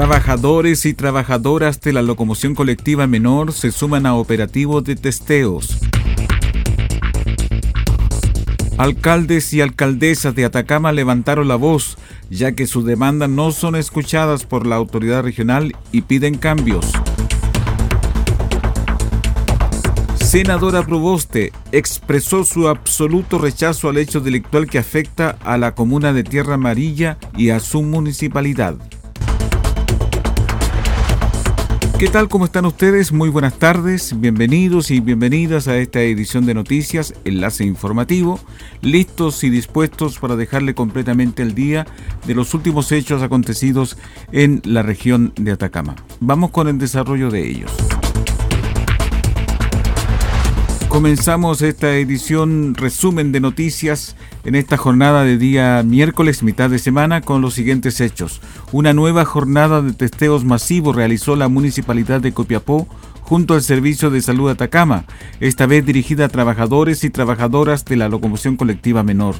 Trabajadores y trabajadoras de la locomoción colectiva menor se suman a operativos de testeos. Alcaldes y alcaldesas de Atacama levantaron la voz, ya que sus demandas no son escuchadas por la autoridad regional y piden cambios. Senadora Proboste expresó su absoluto rechazo al hecho delictual que afecta a la comuna de Tierra Amarilla y a su municipalidad. ¿Qué tal? ¿Cómo están ustedes? Muy buenas tardes, bienvenidos y bienvenidas a esta edición de noticias, enlace informativo, listos y dispuestos para dejarle completamente el día de los últimos hechos acontecidos en la región de Atacama. Vamos con el desarrollo de ellos. Comenzamos esta edición resumen de noticias en esta jornada de día miércoles, mitad de semana, con los siguientes hechos. Una nueva jornada de testeos masivos realizó la Municipalidad de Copiapó junto al Servicio de Salud Atacama, esta vez dirigida a trabajadores y trabajadoras de la locomoción colectiva menor.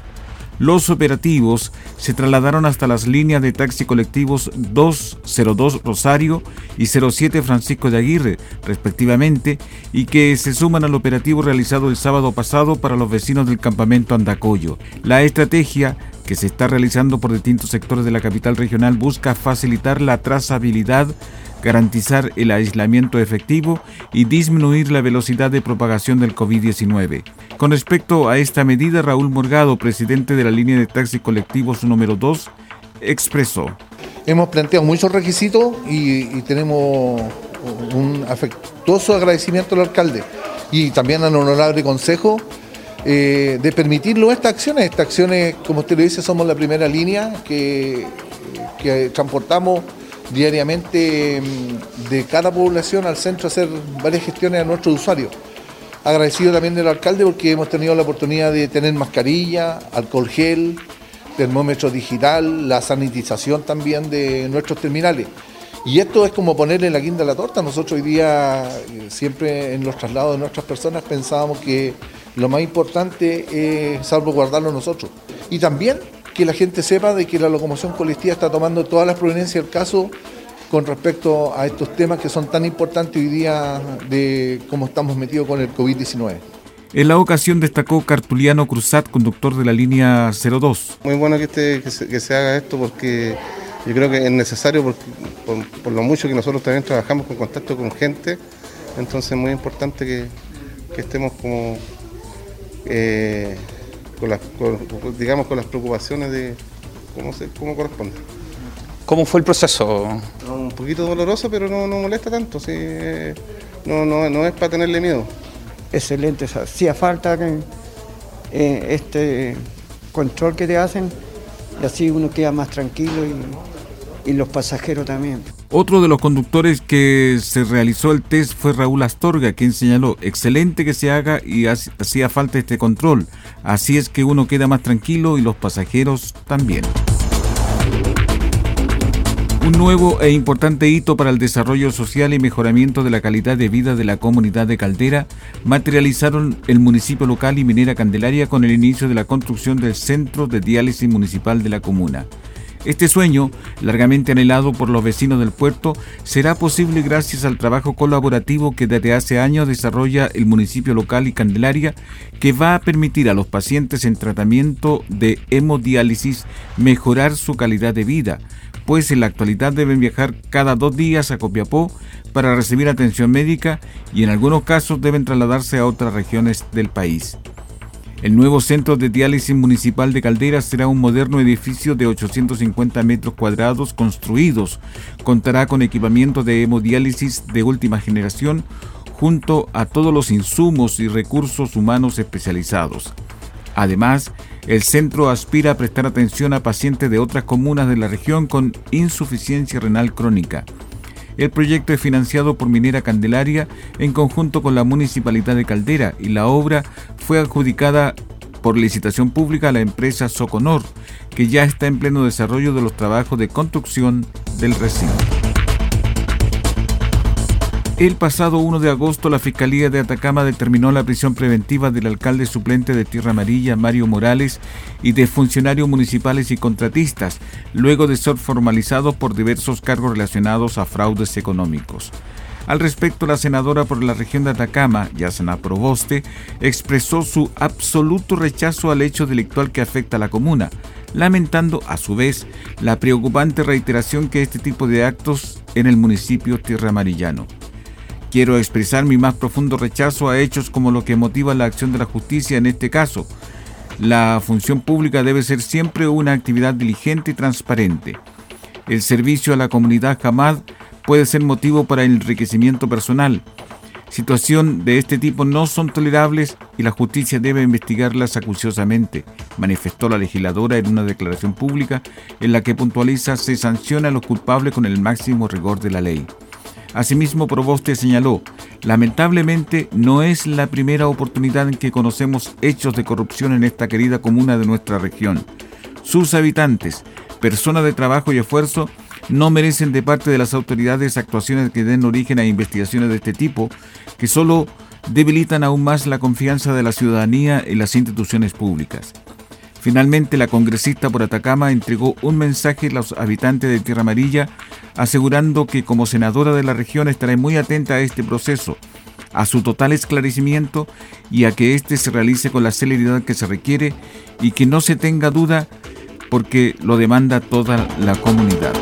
Los operativos se trasladaron hasta las líneas de taxi colectivos 202 Rosario y 07 Francisco de Aguirre, respectivamente, y que se suman al operativo realizado el sábado pasado para los vecinos del campamento Andacoyo. La estrategia que se está realizando por distintos sectores de la capital regional busca facilitar la trazabilidad garantizar el aislamiento efectivo y disminuir la velocidad de propagación del COVID-19. Con respecto a esta medida, Raúl Morgado, presidente de la línea de taxis colectivos número 2, expresó. Hemos planteado muchos requisitos y, tenemos un afectuoso agradecimiento al alcalde y también al honorable consejo eh, de permitirlo estas acciones. Estas acciones, como usted lo dice, somos la primera línea que, que transportamos diariamente mm, de cada población al centro a hacer varias gestiones a nuestros usuarios. Agradecido también del alcalde porque hemos tenido la oportunidad de tener mascarilla, alcohol gel, termómetro digital, la sanitización también de nuestros terminales. Y esto es como ponerle la guinda a la torta. Nosotros hoy día, eh, siempre en los traslados de nuestras personas, pensábamos que lo más importante es salvaguardarlo nosotros. Y también que la gente sepa de que la locomoción colectiva está tomando todas las proveniencias del caso con respecto a estos temas que son tan importantes hoy día de cómo estamos metidos con el COVID-19. En la ocasión destacó Cartuliano Cruzat, conductor de la línea 02. Muy bueno que, este, que, se, haga esto porque yo creo que es necesario por, por, lo mucho que nosotros también trabajamos con contacto con gente, entonces es muy importante que, que estemos como eh, con las, digamos, con las preocupaciones de cómo, se, cómo corresponde. ¿Cómo fue el proceso? Un poquito doloroso, pero no, molesta tanto, sí, no, no, no es para tenerle miedo. Excelente, hacía falta que, eh, este control que te hacen y así uno queda más tranquilo y, y los pasajeros también. Otro de los conductores que se realizó el test fue Raúl Astorga, quien señaló, excelente que se haga y hacía falta este control. Así es que uno queda más tranquilo y los pasajeros también. Un nuevo e importante hito para el desarrollo social y mejoramiento de la calidad de vida de la comunidad de Caldera materializaron el municipio local y Minera Candelaria con el inicio de la construcción del centro de diálisis municipal de la comuna. Este sueño, largamente anhelado por los vecinos del puerto, será posible gracias al trabajo colaborativo que desde hace años desarrolla el municipio local y Candelaria, que va a permitir a los pacientes en tratamiento de hemodiálisis mejorar su calidad de vida, pues en la actualidad deben viajar cada dos días a Copiapó para recibir atención médica y en algunos casos deben trasladarse a otras regiones del país. El nuevo centro de diálisis municipal de Caldera será un moderno edificio de 850 metros cuadrados construidos. Contará con equipamiento de hemodiálisis de última generación junto a todos los insumos y recursos humanos especializados. Además, el centro aspira a prestar atención a pacientes de otras comunas de la región con insuficiencia renal crónica. El proyecto es financiado por Minera Candelaria en conjunto con la Municipalidad de Caldera y la obra fue adjudicada por licitación pública a la empresa Soconor, que ya está en pleno desarrollo de los trabajos de construcción del recinto. El pasado 1 de agosto, la Fiscalía de Atacama determinó la prisión preventiva del alcalde suplente de Tierra Amarilla, Mario Morales, y de funcionarios municipales y contratistas, luego de ser formalizados por diversos cargos relacionados a fraudes económicos. Al respecto, la senadora por la región de Atacama, Yasna Proboste, expresó su absoluto rechazo al hecho delictual que afecta a la comuna, lamentando a su vez la preocupante reiteración que este tipo de actos en el municipio Tierra Amarillano. Quiero expresar mi más profundo rechazo a hechos como lo que motiva la acción de la justicia en este caso. La función pública debe ser siempre una actividad diligente y transparente. El servicio a la comunidad jamás puede ser motivo para enriquecimiento personal. Situación de este tipo no son tolerables y la justicia debe investigarlas acuciosamente, manifestó la legisladora en una declaración pública en la que puntualiza se sanciona a los culpables con el máximo rigor de la ley. Asimismo, Proboste señaló, lamentablemente no es la primera oportunidad en que conocemos hechos de corrupción en esta querida comuna de nuestra región. Sus habitantes, personas de trabajo y esfuerzo, no merecen de parte de las autoridades actuaciones que den origen a investigaciones de este tipo, que solo debilitan aún más la confianza de la ciudadanía en las instituciones públicas. Finalmente, la congresista por Atacama entregó un mensaje a los habitantes de Tierra Amarilla, asegurando que como senadora de la región estará muy atenta a este proceso, a su total esclarecimiento y a que éste se realice con la celeridad que se requiere y que no se tenga duda porque lo demanda toda la comunidad.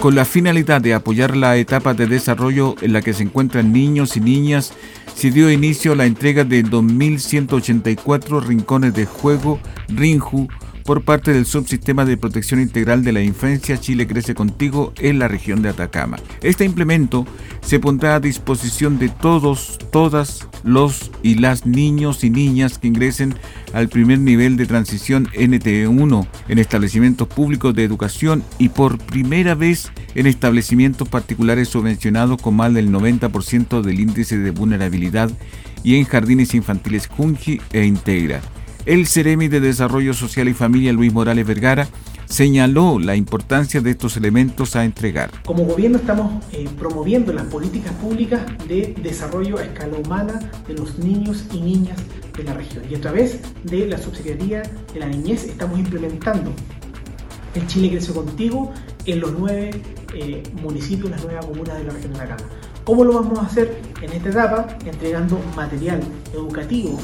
Con la finalidad de apoyar la etapa de desarrollo en la que se encuentran niños y niñas se dio inicio a la entrega de 2.184 rincones de juego RINJU por parte del Subsistema de Protección Integral de la Infancia Chile Crece Contigo en la región de Atacama. Este implemento se pondrá a disposición de todos, todas los y las niños y niñas que ingresen al primer nivel de transición NT1 en establecimientos públicos de educación y por primera vez en establecimientos particulares subvencionados con más del 90% del índice de vulnerabilidad y en jardines infantiles Junji e Integra. El Ceremi de Desarrollo Social y Familia Luis Morales Vergara señaló la importancia de estos elementos a entregar. Como gobierno estamos eh, promoviendo las políticas públicas de desarrollo a escala humana de los niños y niñas de la región y a través de la Subsecretaría de la Niñez estamos implementando el Chile Crece Contigo en los nueve eh, municipios, las nueve comunas de la región de la Cama. ¿Cómo lo vamos a hacer en esta etapa? Entregando material educativo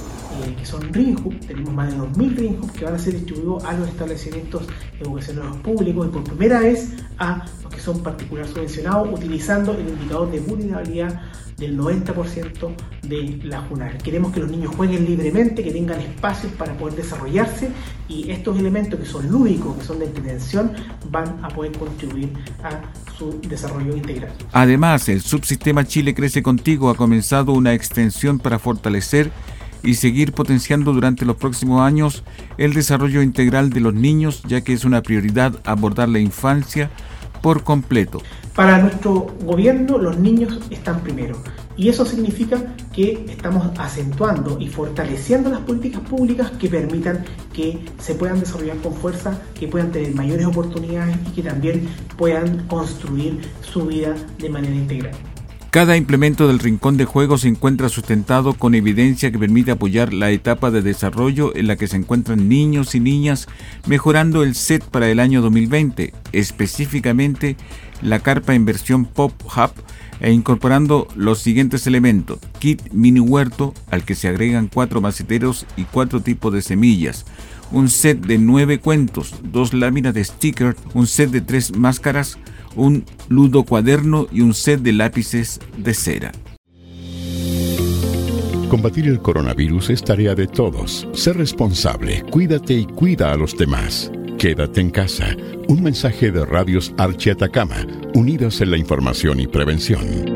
que son RINJU, tenemos más de 2.000 RINJU que van a ser distribuidos a los establecimientos educacionales públicos y por primera vez a los que son particular subvencionados utilizando el indicador de vulnerabilidad del 90% de la JUNAR. Queremos que los niños jueguen libremente, que tengan espacios para poder desarrollarse y estos elementos que son lúdicos, que son de entretención, van a poder contribuir a su desarrollo integral. Además, el subsistema Chile Crece Contigo ha comenzado una extensión para fortalecer y seguir potenciando durante los próximos años el desarrollo integral de los niños, ya que es una prioridad abordar la infancia por completo. Para nuestro gobierno los niños están primero y eso significa que estamos acentuando y fortaleciendo las políticas públicas que permitan que se puedan desarrollar con fuerza, que puedan tener mayores oportunidades y que también puedan construir su vida de manera integral. Cada implemento del rincón de juego se encuentra sustentado con evidencia que permite apoyar la etapa de desarrollo en la que se encuentran niños y niñas, mejorando el set para el año 2020, específicamente la carpa en versión Pop Hub e incorporando los siguientes elementos. Kit mini huerto al que se agregan cuatro maceteros y cuatro tipos de semillas. un set de nueve cuentos, dos láminas de sticker, un set de tres máscaras, un ludo cuaderno y un set de lápices de cera. Combatir el coronavirus es tarea de todos. Sé responsable, cuídate y cuida a los demás. Quédate en casa. Un mensaje de Radios Archi Atacama, unidos en la información y prevención.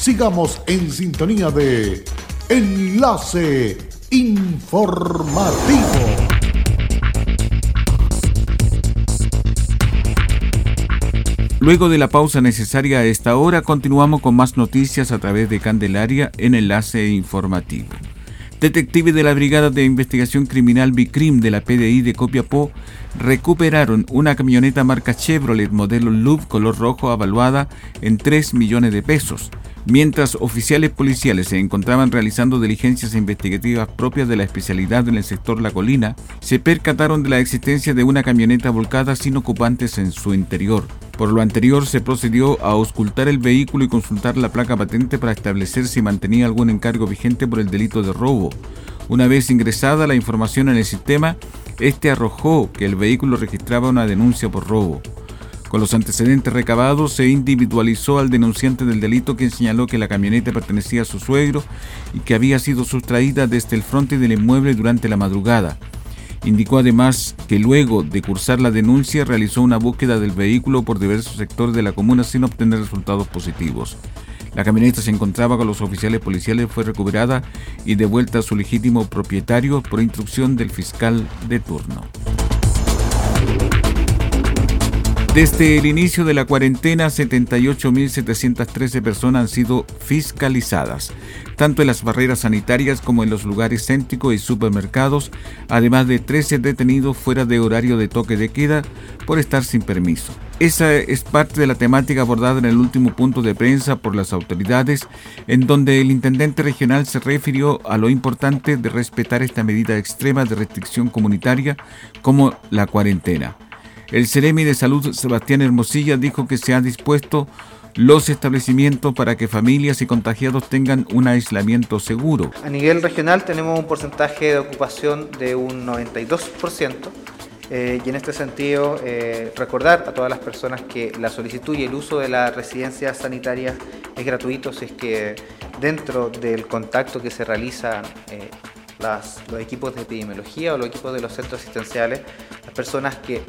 Sigamos en sintonía de Enlace Informativo. Luego de la pausa necesaria a esta hora, continuamos con más noticias a través de Candelaria en Enlace Informativo. Detectives de la Brigada de Investigación Criminal Bicrim de la PDI de Copiapó recuperaron una camioneta marca Chevrolet modelo Loop color rojo avaluada en 3 millones de pesos Mientras oficiales policiales se encontraban realizando diligencias investigativas propias de la especialidad en el sector La Colina, se percataron de la existencia de una camioneta volcada sin ocupantes en su interior. Por lo anterior, se procedió a auscultar el vehículo y consultar la placa patente para establecer si mantenía algún encargo vigente por el delito de robo. Una vez ingresada la información en el sistema, este arrojó que el vehículo registraba una denuncia por robo. Con los antecedentes recabados se individualizó al denunciante del delito quien señaló que la camioneta pertenecía a su suegro y que había sido sustraída desde el frente del inmueble durante la madrugada. Indicó además que luego de cursar la denuncia realizó una búsqueda del vehículo por diversos sectores de la comuna sin obtener resultados positivos. La camioneta se encontraba con los oficiales policiales, fue recuperada y devuelta a su legítimo propietario por instrucción del fiscal de turno. Desde el inicio de la cuarentena, 78.713 personas han sido fiscalizadas, tanto en las barreras sanitarias como en los lugares céntricos y supermercados, además de 13 detenidos fuera de horario de toque de queda por estar sin permiso. Esa es parte de la temática abordada en el último punto de prensa por las autoridades, en donde el intendente regional se refirió a lo importante de respetar esta medida extrema de restricción comunitaria como la cuarentena. El Ceremi de Salud Sebastián Hermosilla dijo que se han dispuesto los establecimientos para que familias y contagiados tengan un aislamiento seguro. A nivel regional tenemos un porcentaje de ocupación de un 92%. Eh, y en este sentido, eh, recordar a todas las personas que la solicitud y el uso de las residencias sanitarias es gratuito si es que dentro del contacto que se realiza eh, los equipos de epidemiología o los equipos de los centros asistenciales, las personas que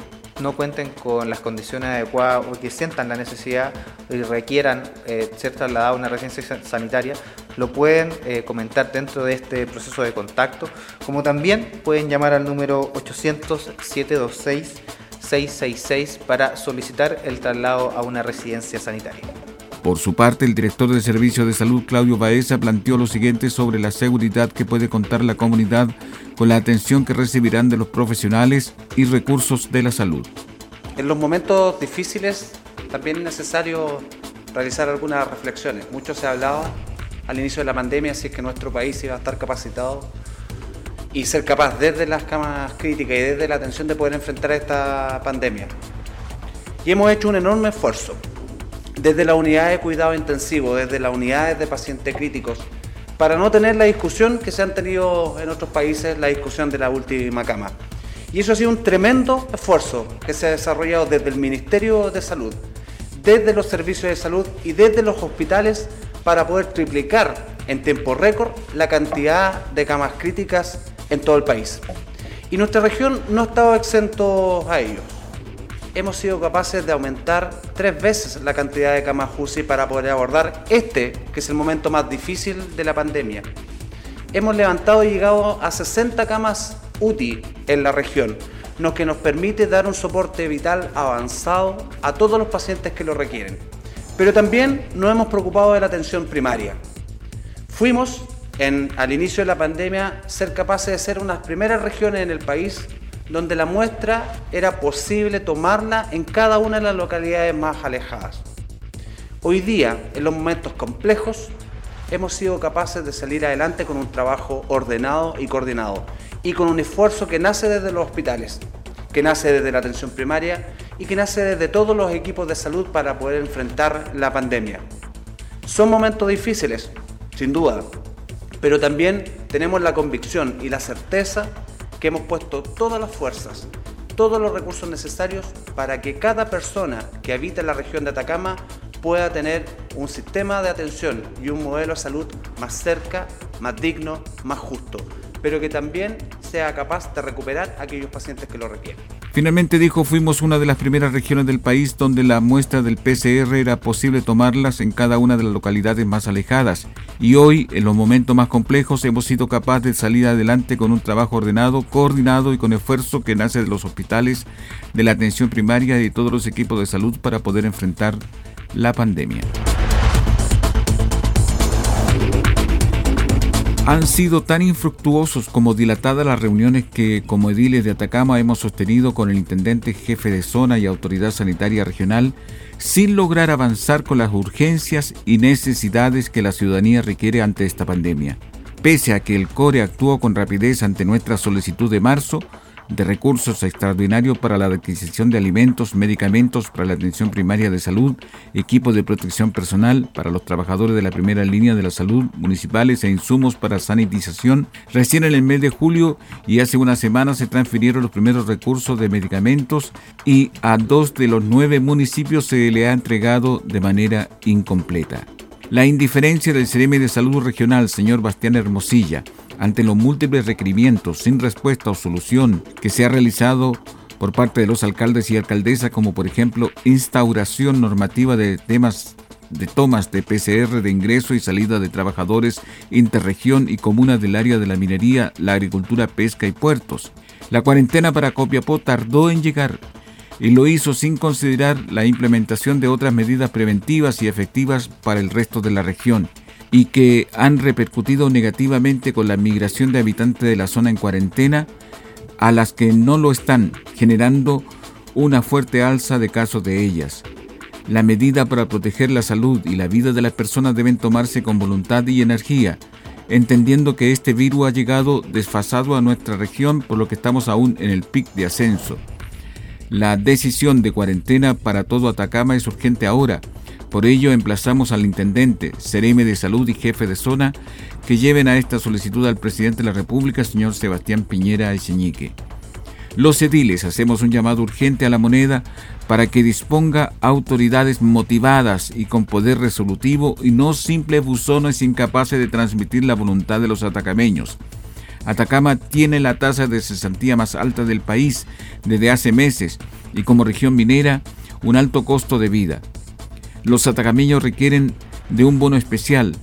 no cuenten con las condiciones adecuadas o que sientan la necesidad y requieran eh, ser trasladados a una residencia sanitaria, lo pueden eh, comentar dentro de este proceso de contacto, como también pueden llamar al número 800-726-666 para solicitar el traslado a una residencia sanitaria. Por su parte, el director del Servicio de Salud, Claudio Baeza, planteó lo siguiente sobre la seguridad que puede contar la comunidad con la atención que recibirán de los profesionales y recursos de la salud. En los momentos difíciles también es necesario realizar algunas reflexiones. Mucho se ha hablado al inicio de la pandemia es que nuestro país iba a estar capacitado y ser capaz desde las camas críticas y desde la atención de poder enfrentar esta pandemia. Y hemos hecho un enorme esfuerzo desde la unidad de cuidado intensivo, desde las unidades de pacientes críticos, para no tener la discusión que se han tenido en otros países, la discusión de la última cama. Y eso ha sido un tremendo esfuerzo que se ha desarrollado desde el Ministerio de Salud, desde los servicios de salud y desde los hospitales para poder triplicar en tiempo récord la cantidad de camas críticas en todo el país. Y nuestra región no estaba exento a ello. Hemos sido capaces de aumentar tres veces la cantidad de camas UCI para poder abordar este, que es el momento más difícil de la pandemia. Hemos levantado y llegado a 60 camas UTI en la región, lo que nos permite dar un soporte vital avanzado a todos los pacientes que lo requieren. Pero también nos hemos preocupado de la atención primaria. Fuimos, al inicio de la pandemia, ser capaces de ser unas primeras regiones en el país donde la muestra era posible tomarla en cada una de las localidades más alejadas. Hoy día, en los momentos complejos, hemos sido capaces de salir adelante con un trabajo ordenado y coordinado y con un esfuerzo que nace desde los hospitales, que nace desde la atención primaria y que nace desde todos los equipos de salud para poder enfrentar la pandemia. Son momentos difíciles, sin duda, pero también tenemos la convicción y la certeza que hemos puesto todas las fuerzas, todos los recursos necesarios para que cada persona que habita la región de Atacama pueda tener un sistema de atención y un modelo de salud más cerca, más digno, más justo, pero que también sea capaz de recuperar a aquellos pacientes que lo requieren. Finalmente dijo, fuimos una de las primeras regiones del país donde la muestra del PCR era posible tomarlas en cada una de las localidades más alejadas. Y hoy, en los momentos más complejos, hemos sido capaces de salir adelante con un trabajo ordenado, coordinado y con esfuerzo que nace de los hospitales, de la atención primaria y de todos los equipos de salud para poder enfrentar la pandemia. Han sido tan infructuosos como dilatadas las reuniones que como ediles de Atacama hemos sostenido con el intendente jefe de zona y autoridad sanitaria regional sin lograr avanzar con las urgencias y necesidades que la ciudadanía requiere ante esta pandemia. Pese a que el CORE actuó con rapidez ante nuestra solicitud de marzo, de recursos extraordinarios para la adquisición de alimentos, medicamentos para la atención primaria de salud, equipos de protección personal para los trabajadores de la primera línea de la salud municipales e insumos para sanitización. Recién en el mes de julio y hace una semana se transfirieron los primeros recursos de medicamentos y a dos de los nueve municipios se le ha entregado de manera incompleta. La indiferencia del CRM de Salud Regional, señor Bastián Hermosilla, ante los múltiples requerimientos sin respuesta o solución que se ha realizado por parte de los alcaldes y alcaldesas, como por ejemplo instauración normativa de temas de tomas de PCR de ingreso y salida de trabajadores interregión y comunas del área de la minería, la agricultura, pesca y puertos. La cuarentena para Copiapó tardó en llegar y lo hizo sin considerar la implementación de otras medidas preventivas y efectivas para el resto de la región y que han repercutido negativamente con la migración de habitantes de la zona en cuarentena a las que no lo están, generando una fuerte alza de casos de ellas. La medida para proteger la salud y la vida de las personas deben tomarse con voluntad y energía, entendiendo que este virus ha llegado desfasado a nuestra región por lo que estamos aún en el pic de ascenso. La decisión de cuarentena para todo Atacama es urgente ahora, por ello, emplazamos al intendente, CRM de Salud y jefe de zona que lleven a esta solicitud al presidente de la República, señor Sebastián Piñera Echeñique. Los ediles hacemos un llamado urgente a la moneda para que disponga autoridades motivadas y con poder resolutivo y no simples buzones incapaces de transmitir la voluntad de los atacameños. Atacama tiene la tasa de cesantía más alta del país desde hace meses y como región minera un alto costo de vida. Los atacameños requieren de un bono especial.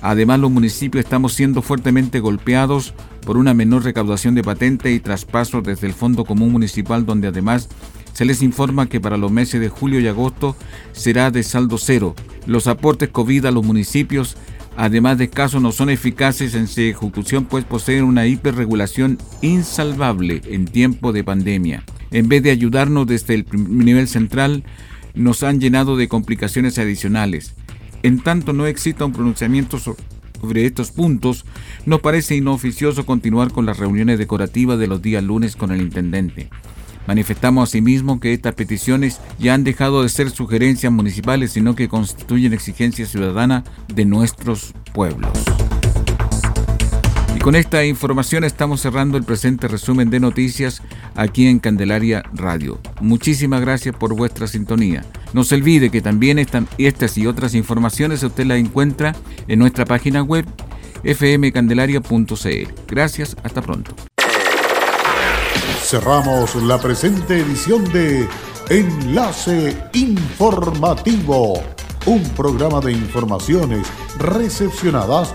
Además, los municipios estamos siendo fuertemente golpeados por una menor recaudación de patente y traspasos desde el Fondo Común Municipal, donde además se les informa que para los meses de julio y agosto será de saldo cero. Los aportes COVID a los municipios, además de casos, no son eficaces en su ejecución, pues poseen una hiperregulación insalvable en tiempo de pandemia. En vez de ayudarnos desde el nivel central, nos han llenado de complicaciones adicionales. En tanto no exista un pronunciamiento sobre estos puntos, nos parece inoficioso continuar con las reuniones decorativas de los días lunes con el intendente. Manifestamos asimismo que estas peticiones ya han dejado de ser sugerencias municipales, sino que constituyen exigencia ciudadana de nuestros pueblos. Con esta información estamos cerrando el presente resumen de noticias aquí en Candelaria Radio. Muchísimas gracias por vuestra sintonía. No se olvide que también están estas y otras informaciones usted las encuentra en nuestra página web fmcandelaria.cl. Gracias, hasta pronto. Cerramos la presente edición de Enlace Informativo, un programa de informaciones recepcionadas